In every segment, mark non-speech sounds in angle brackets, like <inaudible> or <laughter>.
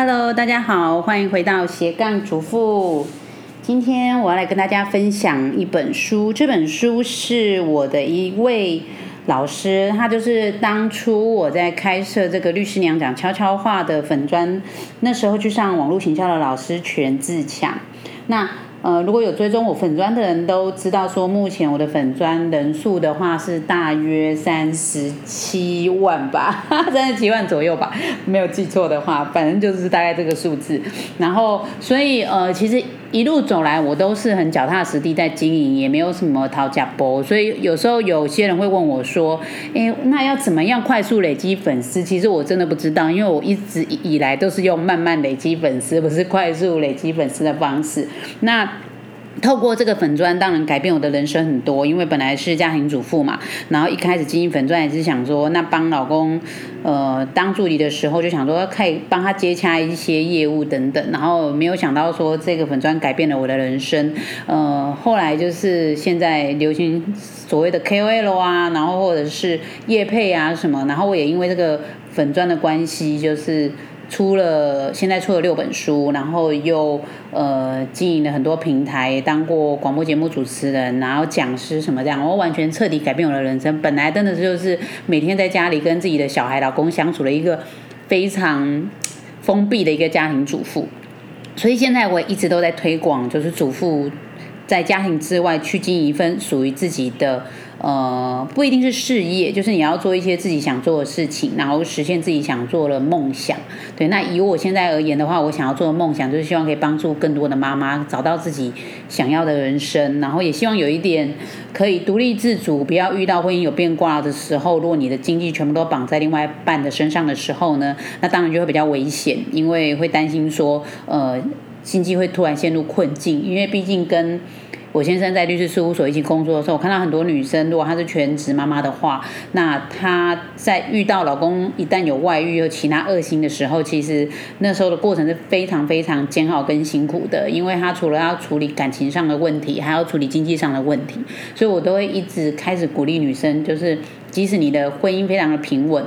Hello，大家好，欢迎回到斜杠主妇。今天我要来跟大家分享一本书，这本书是我的一位老师，他就是当初我在开设这个律师娘讲悄悄话的粉砖，那时候去上网络行销的老师全自强。那呃，如果有追踪我粉砖的人都知道，说目前我的粉砖人数的话是大约三十七万吧，<laughs> 三十七万左右吧，没有记错的话，反正就是大概这个数字。然后，所以呃，其实一路走来，我都是很脚踏实地在经营，也没有什么讨价波。所以有时候有些人会问我说：“哎，那要怎么样快速累积粉丝？”其实我真的不知道，因为我一直以来都是用慢慢累积粉丝，不是快速累积粉丝的方式。那透过这个粉砖，当然改变我的人生很多。因为本来是家庭主妇嘛，然后一开始经营粉砖也是想说，那帮老公呃当助理的时候，就想说可以帮他接洽一些业务等等。然后没有想到说这个粉砖改变了我的人生。呃，后来就是现在流行所谓的 KOL 啊，然后或者是业配啊什么，然后我也因为这个粉砖的关系，就是。出了现在出了六本书，然后又呃经营了很多平台，当过广播节目主持人，然后讲师什么这样，我完全彻底改变我的人生。本来真的就是每天在家里跟自己的小孩、老公相处的一个非常封闭的一个家庭主妇，所以现在我一直都在推广，就是主妇在家庭之外去经营一份属于自己的。呃，不一定是事业，就是你要做一些自己想做的事情，然后实现自己想做的梦想。对，那以我现在而言的话，我想要做的梦想就是希望可以帮助更多的妈妈找到自己想要的人生，然后也希望有一点可以独立自主，不要遇到婚姻有变卦的时候，如果你的经济全部都绑在另外一半的身上的时候呢，那当然就会比较危险，因为会担心说，呃，经济会突然陷入困境，因为毕竟跟。我先生在律师事务所一起工作的时候，我看到很多女生，如果她是全职妈妈的话，那她在遇到老公一旦有外遇有其他恶心的时候，其实那时候的过程是非常非常煎熬跟辛苦的，因为她除了要处理感情上的问题，还要处理经济上的问题，所以我都会一直开始鼓励女生，就是即使你的婚姻非常的平稳，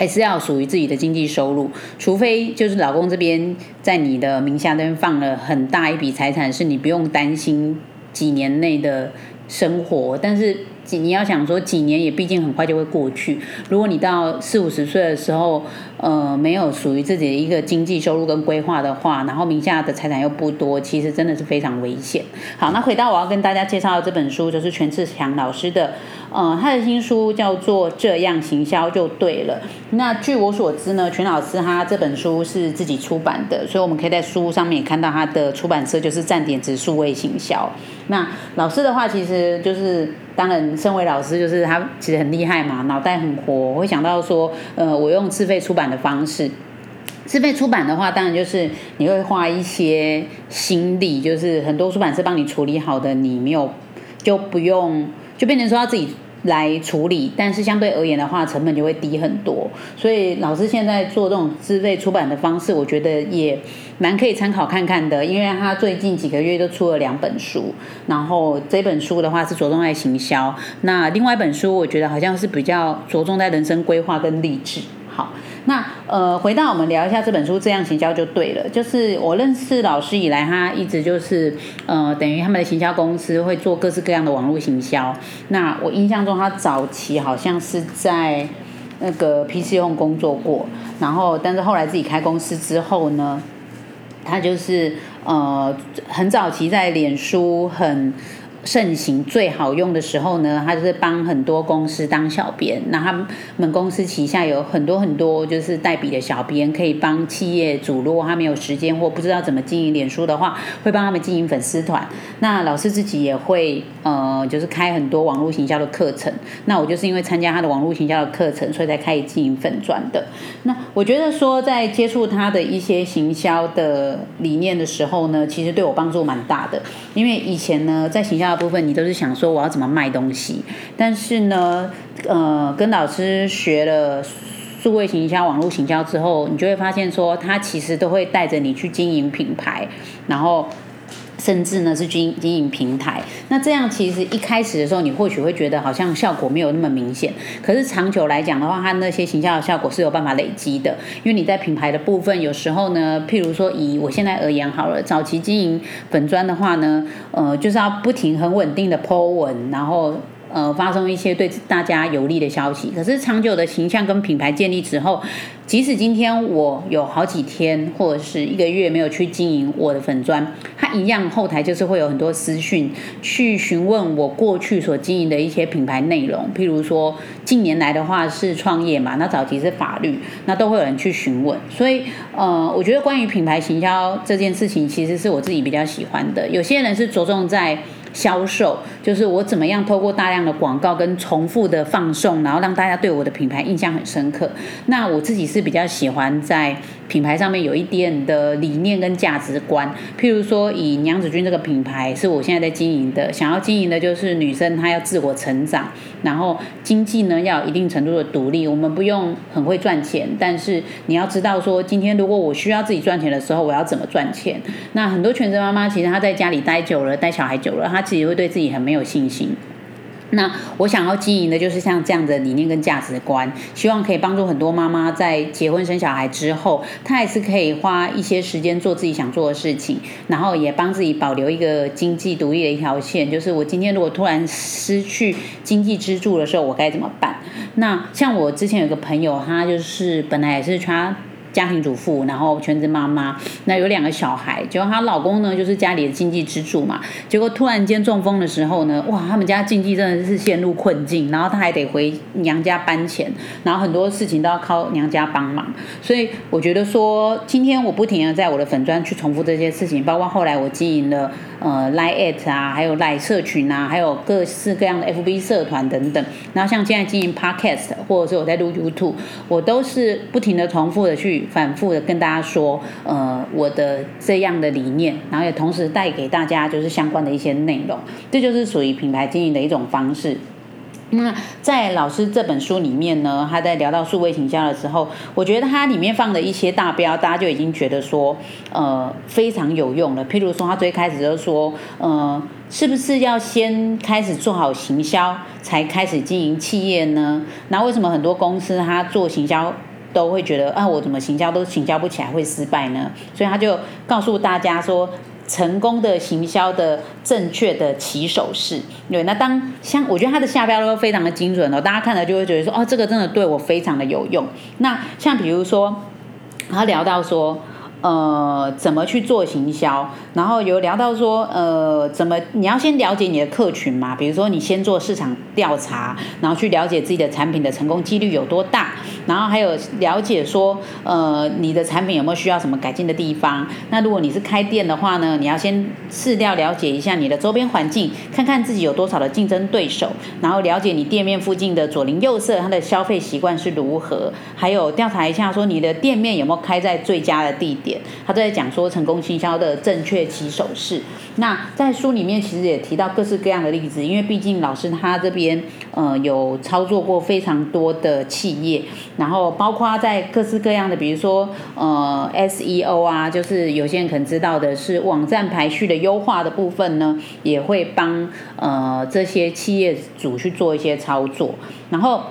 还是要属于自己的经济收入，除非就是老公这边在你的名下那边放了很大一笔财产，是你不用担心。几年内的生活，但是你要想说几年也毕竟很快就会过去。如果你到四五十岁的时候，呃，没有属于自己的一个经济收入跟规划的话，然后名下的财产又不多，其实真的是非常危险。好，那回到我要跟大家介绍的这本书，就是全志强老师的。呃，他的新书叫做《这样行销就对了》。那据我所知呢，全老师他这本书是自己出版的，所以我们可以在书上面看到他的出版社就是站点指数位行销。那老师的话，其实就是当然，身为老师就是他其实很厉害嘛，脑袋很活。会想到说，呃，我用自费出版的方式，自费出版的话，当然就是你会花一些心力，就是很多出版社帮你处理好的，你没有就不用。就变成说他自己来处理，但是相对而言的话，成本就会低很多。所以老师现在做这种自费出版的方式，我觉得也蛮可以参考看看的。因为他最近几个月都出了两本书，然后这本书的话是着重在行销，那另外一本书我觉得好像是比较着重在人生规划跟励志。好。那呃，回到我们聊一下这本书，这样行销就对了。就是我认识老师以来，他一直就是呃，等于他们的行销公司会做各式各样的网络行销。那我印象中，他早期好像是在那个 PC 用工作过，然后但是后来自己开公司之后呢，他就是呃，很早期在脸书很。盛行最好用的时候呢，他就是帮很多公司当小编。那他们公司旗下有很多很多就是代笔的小编，可以帮企业主，如果他没有时间或不知道怎么经营脸书的话，会帮他们经营粉丝团。那老师自己也会呃，就是开很多网络行销的课程。那我就是因为参加他的网络行销的课程，所以才开始经营粉钻的。那我觉得说在接触他的一些行销的理念的时候呢，其实对我帮助蛮大的。因为以前呢，在行销大部分你都是想说我要怎么卖东西，但是呢，呃，跟老师学了数位行销、网络行销之后，你就会发现说，他其实都会带着你去经营品牌，然后。甚至呢是经经营平台，那这样其实一开始的时候，你或许会觉得好像效果没有那么明显，可是长久来讲的话，它那些形象的效果是有办法累积的。因为你在品牌的部分，有时候呢，譬如说以我现在而言好了，早期经营粉砖的话呢，呃，就是要不停很稳定的 po 文，然后。呃，发送一些对大家有利的消息。可是长久的形象跟品牌建立之后，即使今天我有好几天或者是一个月没有去经营我的粉砖，它一样后台就是会有很多私讯去询问我过去所经营的一些品牌内容。譬如说近年来的话是创业嘛，那早期是法律，那都会有人去询问。所以呃，我觉得关于品牌行销这件事情，其实是我自己比较喜欢的。有些人是着重在。销售就是我怎么样透过大量的广告跟重复的放送，然后让大家对我的品牌印象很深刻。那我自己是比较喜欢在品牌上面有一点的理念跟价值观。譬如说，以娘子军这个品牌是我现在在经营的，想要经营的就是女生她要自我成长，然后经济呢要有一定程度的独立。我们不用很会赚钱，但是你要知道说，今天如果我需要自己赚钱的时候，我要怎么赚钱？那很多全职妈妈其实她在家里待久了，带小孩久了，她。自己会对自己很没有信心。那我想要经营的就是像这样的理念跟价值观，希望可以帮助很多妈妈在结婚生小孩之后，她还是可以花一些时间做自己想做的事情，然后也帮自己保留一个经济独立的一条线。就是我今天如果突然失去经济支柱的时候，我该怎么办？那像我之前有个朋友，他就是本来也是他。家庭主妇，然后全职妈妈，那有两个小孩，结果她老公呢就是家里的经济支柱嘛。结果突然间中风的时候呢，哇，他们家经济真的是陷入困境，然后她还得回娘家搬钱，然后很多事情都要靠娘家帮忙。所以我觉得说，今天我不停的在我的粉砖去重复这些事情，包括后来我经营了呃 Line at 啊，还有 Line 社群啊，还有各式各样的 FB 社团等等。然后像现在经营 Podcast，或者是我在录 YouTube，我都是不停的重复的去。反复的跟大家说，呃，我的这样的理念，然后也同时带给大家就是相关的一些内容，这就是属于品牌经营的一种方式。那在老师这本书里面呢，他在聊到数位行销的时候，我觉得它里面放的一些大标，大家就已经觉得说，呃，非常有用了。譬如说，他最开始就说，呃，是不是要先开始做好行销，才开始经营企业呢？那为什么很多公司他做行销？都会觉得啊，我怎么行销都行销不起来，会失败呢？所以他就告诉大家说，成功的行销的正确的起手式。对，那当像我觉得他的下标都非常的精准哦，大家看了就会觉得说，哦，这个真的对我非常的有用。那像比如说，他聊到说。呃，怎么去做行销？然后有聊到说，呃，怎么你要先了解你的客群嘛？比如说，你先做市场调查，然后去了解自己的产品的成功几率有多大。然后还有了解说，呃，你的产品有没有需要什么改进的地方？那如果你是开店的话呢，你要先试调了解一下你的周边环境，看看自己有多少的竞争对手，然后了解你店面附近的左邻右舍他的消费习惯是如何，还有调查一下说你的店面有没有开在最佳的地点。他在讲说成功行销的正确起手式。那在书里面其实也提到各式各样的例子，因为毕竟老师他这边呃有操作过非常多的企业，然后包括在各式各样的，比如说呃 SEO 啊，就是有些人可能知道的是网站排序的优化的部分呢，也会帮呃这些企业主去做一些操作，然后。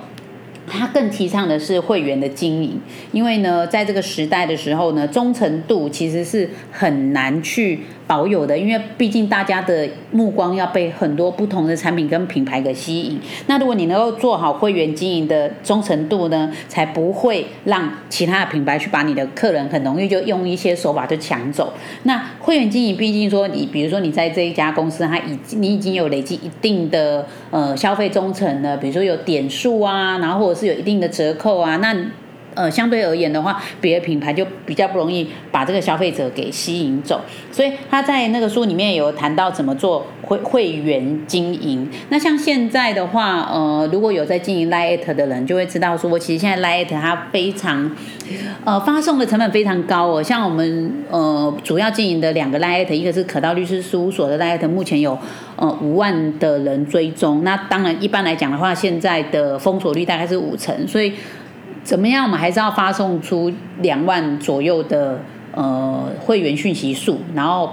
他更提倡的是会员的经营，因为呢，在这个时代的时候呢，忠诚度其实是很难去。保有的，因为毕竟大家的目光要被很多不同的产品跟品牌给吸引。那如果你能够做好会员经营的忠诚度呢，才不会让其他的品牌去把你的客人很容易就用一些手法就抢走。那会员经营，毕竟说你，比如说你在这一家公司，它已经你已经有累积一定的呃消费忠诚了，比如说有点数啊，然后或者是有一定的折扣啊，那。呃，相对而言的话，别的品牌就比较不容易把这个消费者给吸引走，所以他在那个书里面有谈到怎么做会会员经营。那像现在的话，呃，如果有在经营 Lite 的人，就会知道说，其实现在 Lite 它非常，呃，发送的成本非常高哦。像我们呃主要经营的两个 Lite，一个是可道律师事务所的 Lite，目前有呃五万的人追踪。那当然一般来讲的话，现在的封锁率大概是五成，所以。怎么样？我们还是要发送出两万左右的呃会员讯息数，然后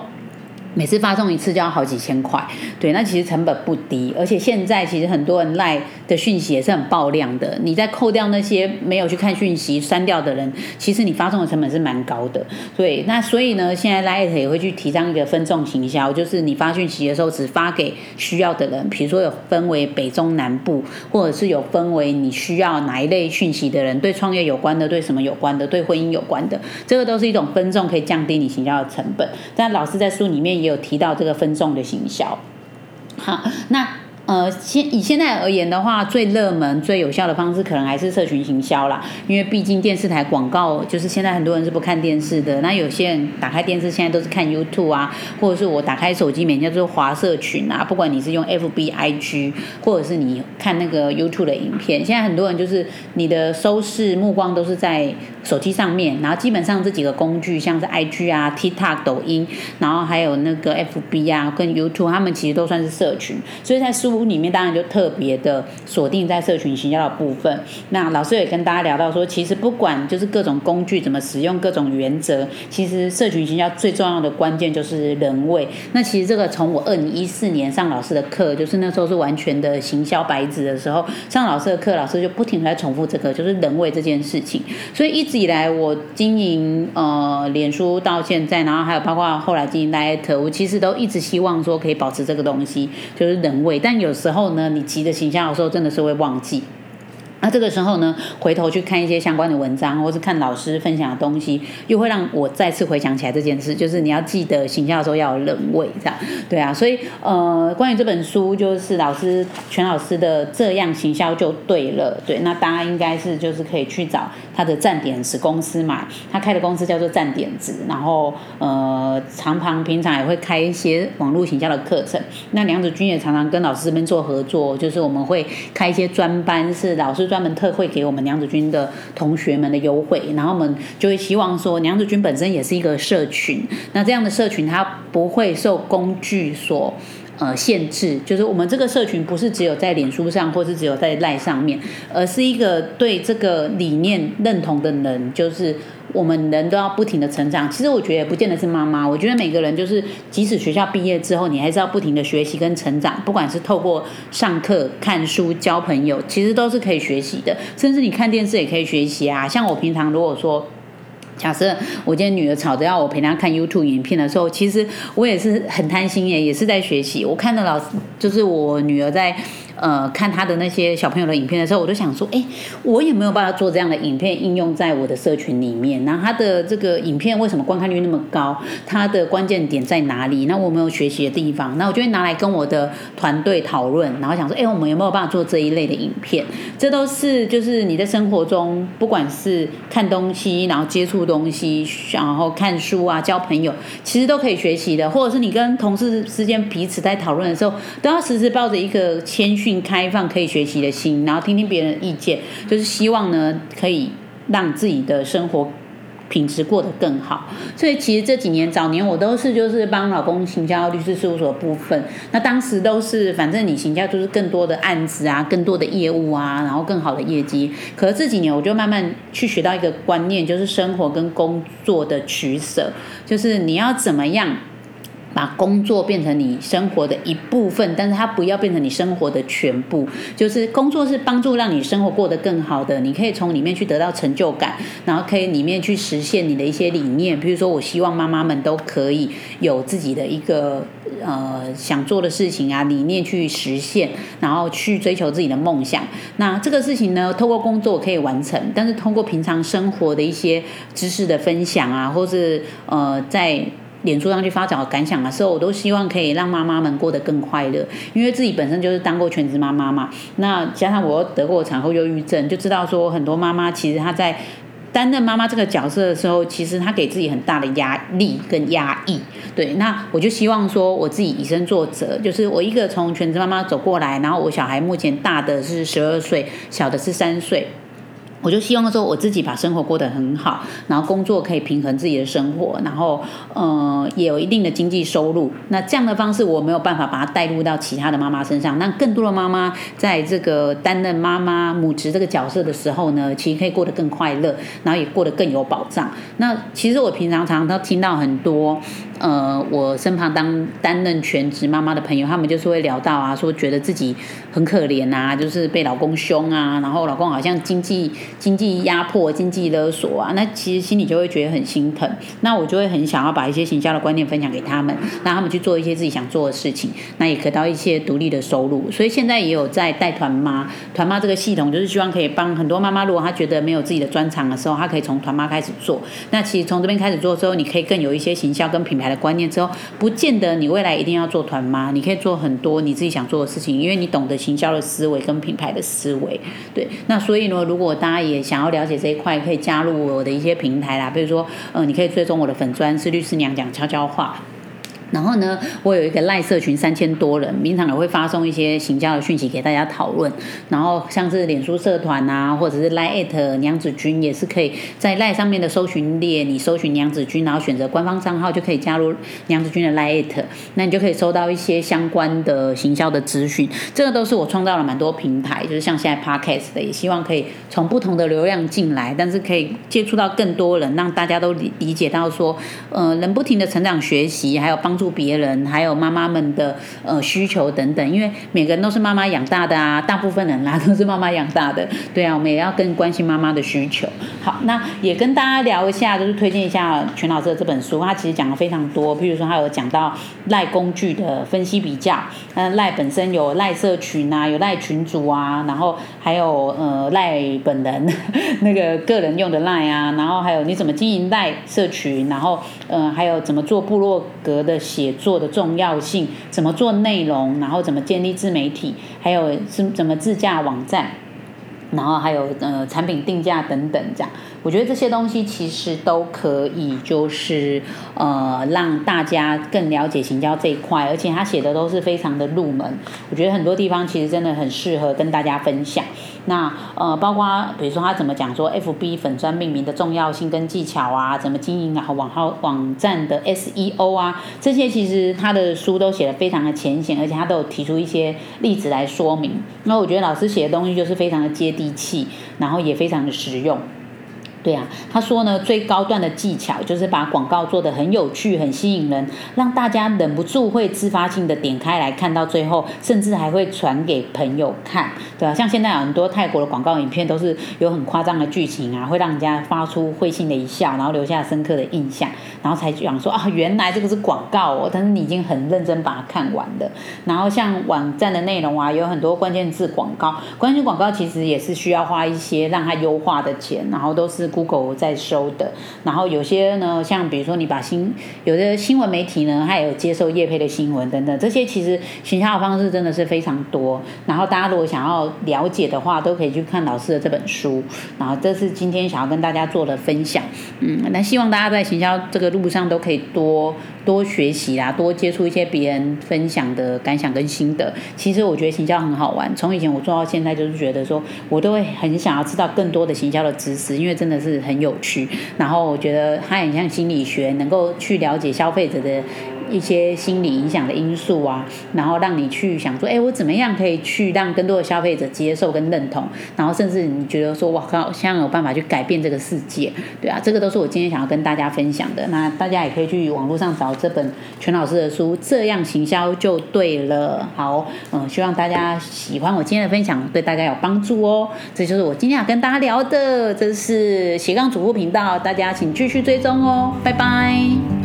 每次发送一次就要好几千块，对，那其实成本不低，而且现在其实很多人赖的讯息也是很爆量的，你再扣掉那些没有去看讯息删掉的人，其实你发送的成本是蛮高的，对，那所以呢，现在 l i t 也会去提倡一个分众行销，就是你发讯息的时候只发给需要的人，比如说有分为北中南部，或者是有分为你需要哪一类讯息的人，对创业有关的，对什么有关的，对婚姻有关的，这个都是一种分众，可以降低你行销的成本。但老师在书里面也。有提到这个分众的行销，好，那。呃，现以现在而言的话，最热门、最有效的方式可能还是社群行销啦。因为毕竟电视台广告，就是现在很多人是不看电视的。那有些人打开电视，现在都是看 YouTube 啊，或者是我打开手机，每天就是华社群啊。不管你是用 FB、IG，或者是你看那个 YouTube 的影片，现在很多人就是你的收视目光都是在手机上面。然后基本上这几个工具，像是 IG 啊、TikTok、抖音，然后还有那个 FB 啊跟 YouTube，他们其实都算是社群。所以在书。书里面当然就特别的锁定在社群行销的部分。那老师也跟大家聊到说，其实不管就是各种工具怎么使用，各种原则，其实社群行销最重要的关键就是人味。那其实这个从我二零一四年上老师的课，就是那时候是完全的行销白纸的时候，上老师的课，老师就不停在重复这个，就是人味这件事情。所以一直以来我经营呃脸书到现在，然后还有包括后来经营 l i t 我其实都一直希望说可以保持这个东西，就是人味。但有有时候呢，你急着形象的时候，真的是会忘记。那这个时候呢，回头去看一些相关的文章，或是看老师分享的东西，又会让我再次回想起来这件事。就是你要记得行销的时候要有人味，这样对啊。所以呃，关于这本书，就是老师全老师的这样行销就对了。对，那大家应该是就是可以去找他的站点子公司嘛，他开的公司叫做站点子。然后呃，长旁平常也会开一些网络行销的课程。那梁子君也常常跟老师这边做合作，就是我们会开一些专班，是老师。专门特惠给我们梁子军的同学们的优惠，然后我们就会希望说，梁子军本身也是一个社群，那这样的社群它不会受工具所呃限制，就是我们这个社群不是只有在脸书上，或是只有在赖上面，而是一个对这个理念认同的人，就是。我们人都要不停的成长，其实我觉得也不见得是妈妈，我觉得每个人就是，即使学校毕业之后，你还是要不停的学习跟成长，不管是透过上课、看书、交朋友，其实都是可以学习的，甚至你看电视也可以学习啊。像我平常如果说，假设我今天女儿吵着要我陪她看 YouTube 影片的时候，其实我也是很贪心耶，也是在学习。我看到老师，就是我女儿在。呃，看他的那些小朋友的影片的时候，我就想说，哎，我有没有办法做这样的影片应用在我的社群里面？那他的这个影片为什么观看率那么高？他的关键点在哪里？那我没有学习的地方，那我就会拿来跟我的团队讨论，然后想说，哎，我们有没有办法做这一类的影片？这都是就是你在生活中，不管是看东西，然后接触东西，然后看书啊，交朋友，其实都可以学习的。或者是你跟同事之间彼此在讨论的时候，都要时时抱着一个谦虚。开放可以学习的心，然后听听别人的意见，就是希望呢，可以让自己的生活品质过得更好。所以其实这几年早年我都是就是帮老公行销律师事务所部分，那当时都是反正你行销就是更多的案子啊，更多的业务啊，然后更好的业绩。可是这几年我就慢慢去学到一个观念，就是生活跟工作的取舍，就是你要怎么样。把工作变成你生活的一部分，但是它不要变成你生活的全部。就是工作是帮助让你生活过得更好的，你可以从里面去得到成就感，然后可以里面去实现你的一些理念。比如说，我希望妈妈们都可以有自己的一个呃想做的事情啊，理念去实现，然后去追求自己的梦想。那这个事情呢，透过工作可以完成，但是通过平常生活的一些知识的分享啊，或是呃在。脸书上去发表感想的时候，我都希望可以让妈妈们过得更快乐，因为自己本身就是当过全职妈妈嘛。那加上我又得过产后忧郁症，就知道说很多妈妈其实她在担任妈妈这个角色的时候，其实她给自己很大的压力跟压抑。对，那我就希望说我自己以身作则，就是我一个从全职妈妈走过来，然后我小孩目前大的是十二岁，小的是三岁。我就希望说，我自己把生活过得很好，然后工作可以平衡自己的生活，然后呃也有一定的经济收入。那这样的方式，我没有办法把它带入到其他的妈妈身上。那更多的妈妈在这个担任妈妈母职这个角色的时候呢，其实可以过得更快乐，然后也过得更有保障。那其实我平常常常都听到很多呃，我身旁当担任全职妈妈的朋友，他们就是会聊到啊，说觉得自己很可怜啊，就是被老公凶啊，然后老公好像经济经济压迫、经济勒索啊，那其实心里就会觉得很心疼。那我就会很想要把一些行销的观念分享给他们，让他们去做一些自己想做的事情，那也可到一些独立的收入。所以现在也有在带团妈，团妈这个系统就是希望可以帮很多妈妈，如果她觉得没有自己的专长的时候，她可以从团妈开始做。那其实从这边开始做之后，你可以更有一些行销跟品牌的观念之后。不见得你未来一定要做团妈，你可以做很多你自己想做的事情，因为你懂得行销的思维跟品牌的思维。对，那所以呢，如果大家也想要了解这一块，可以加入我的一些平台啦，比如说，嗯，你可以追踪我的粉砖是律师娘讲悄悄话。然后呢，我有一个赖社群三千多人，平常也会发送一些行销的讯息给大家讨论。然后像是脸书社团啊，或者是赖艾特娘子军，也是可以在赖上面的搜寻列，你搜寻娘子军，然后选择官方账号就可以加入娘子军的赖艾特，那你就可以收到一些相关的行销的资讯。这个都是我创造了蛮多平台，就是像现在 Podcast 的，也希望可以从不同的流量进来，但是可以接触到更多人，让大家都理理解到说，呃，人不停的成长学习，还有帮。助别人，还有妈妈们的呃需求等等，因为每个人都是妈妈养大的啊，大部分人啦都是妈妈养大的，对啊，我们也要更关心妈妈的需求。好，那也跟大家聊一下，就是推荐一下全老师的这本书，他其实讲的非常多，譬如说他有讲到赖工具的分析比较，那，赖本身有赖社群啊，有赖群主啊，然后还有呃赖本人 <laughs> 那个个人用的赖啊，然后还有你怎么经营赖社群，然后嗯还有怎么做部落格的。写作的重要性，怎么做内容，然后怎么建立自媒体，还有是怎么自驾网站，然后还有呃产品定价等等，这样，我觉得这些东西其实都可以，就是呃让大家更了解行销这一块，而且他写的都是非常的入门，我觉得很多地方其实真的很适合跟大家分享。那呃，包括比如说他怎么讲说 F B 粉砖命名的重要性跟技巧啊，怎么经营啊，网号网站的 S E O 啊，这些其实他的书都写的非常的浅显，而且他都有提出一些例子来说明。那我觉得老师写的东西就是非常的接地气，然后也非常的实用。对啊，他说呢，最高段的技巧就是把广告做的很有趣、很吸引人，让大家忍不住会自发性的点开来看到最后，甚至还会传给朋友看，对啊，像现在很多泰国的广告影片都是有很夸张的剧情啊，会让人家发出会心的一笑，然后留下深刻的印象，然后才讲说啊，原来这个是广告哦，但是你已经很认真把它看完了。然后像网站的内容啊，有很多关键字广告，关键广告其实也是需要花一些让它优化的钱，然后都是。Google 在收的，然后有些呢，像比如说你把新有的新闻媒体呢，它有接受业配的新闻等等，这些其实行销的方式真的是非常多。然后大家如果想要了解的话，都可以去看老师的这本书。然后这是今天想要跟大家做的分享。嗯，那希望大家在行销这个路上都可以多多学习啦，多接触一些别人分享的感想跟心得。其实我觉得行销很好玩，从以前我做到现在，就是觉得说我都会很想要知道更多的行销的知识，因为真的是。是很有趣，然后我觉得它很像心理学，能够去了解消费者的。一些心理影响的因素啊，然后让你去想说，哎，我怎么样可以去让更多的消费者接受跟认同，然后甚至你觉得说，哇靠，现在有办法去改变这个世界，对啊，这个都是我今天想要跟大家分享的。那大家也可以去网络上找这本全老师的书，这样行销就对了。好，嗯，希望大家喜欢我今天的分享，对大家有帮助哦。这就是我今天要跟大家聊的，这是斜杠主妇频道，大家请继续追踪哦，拜拜。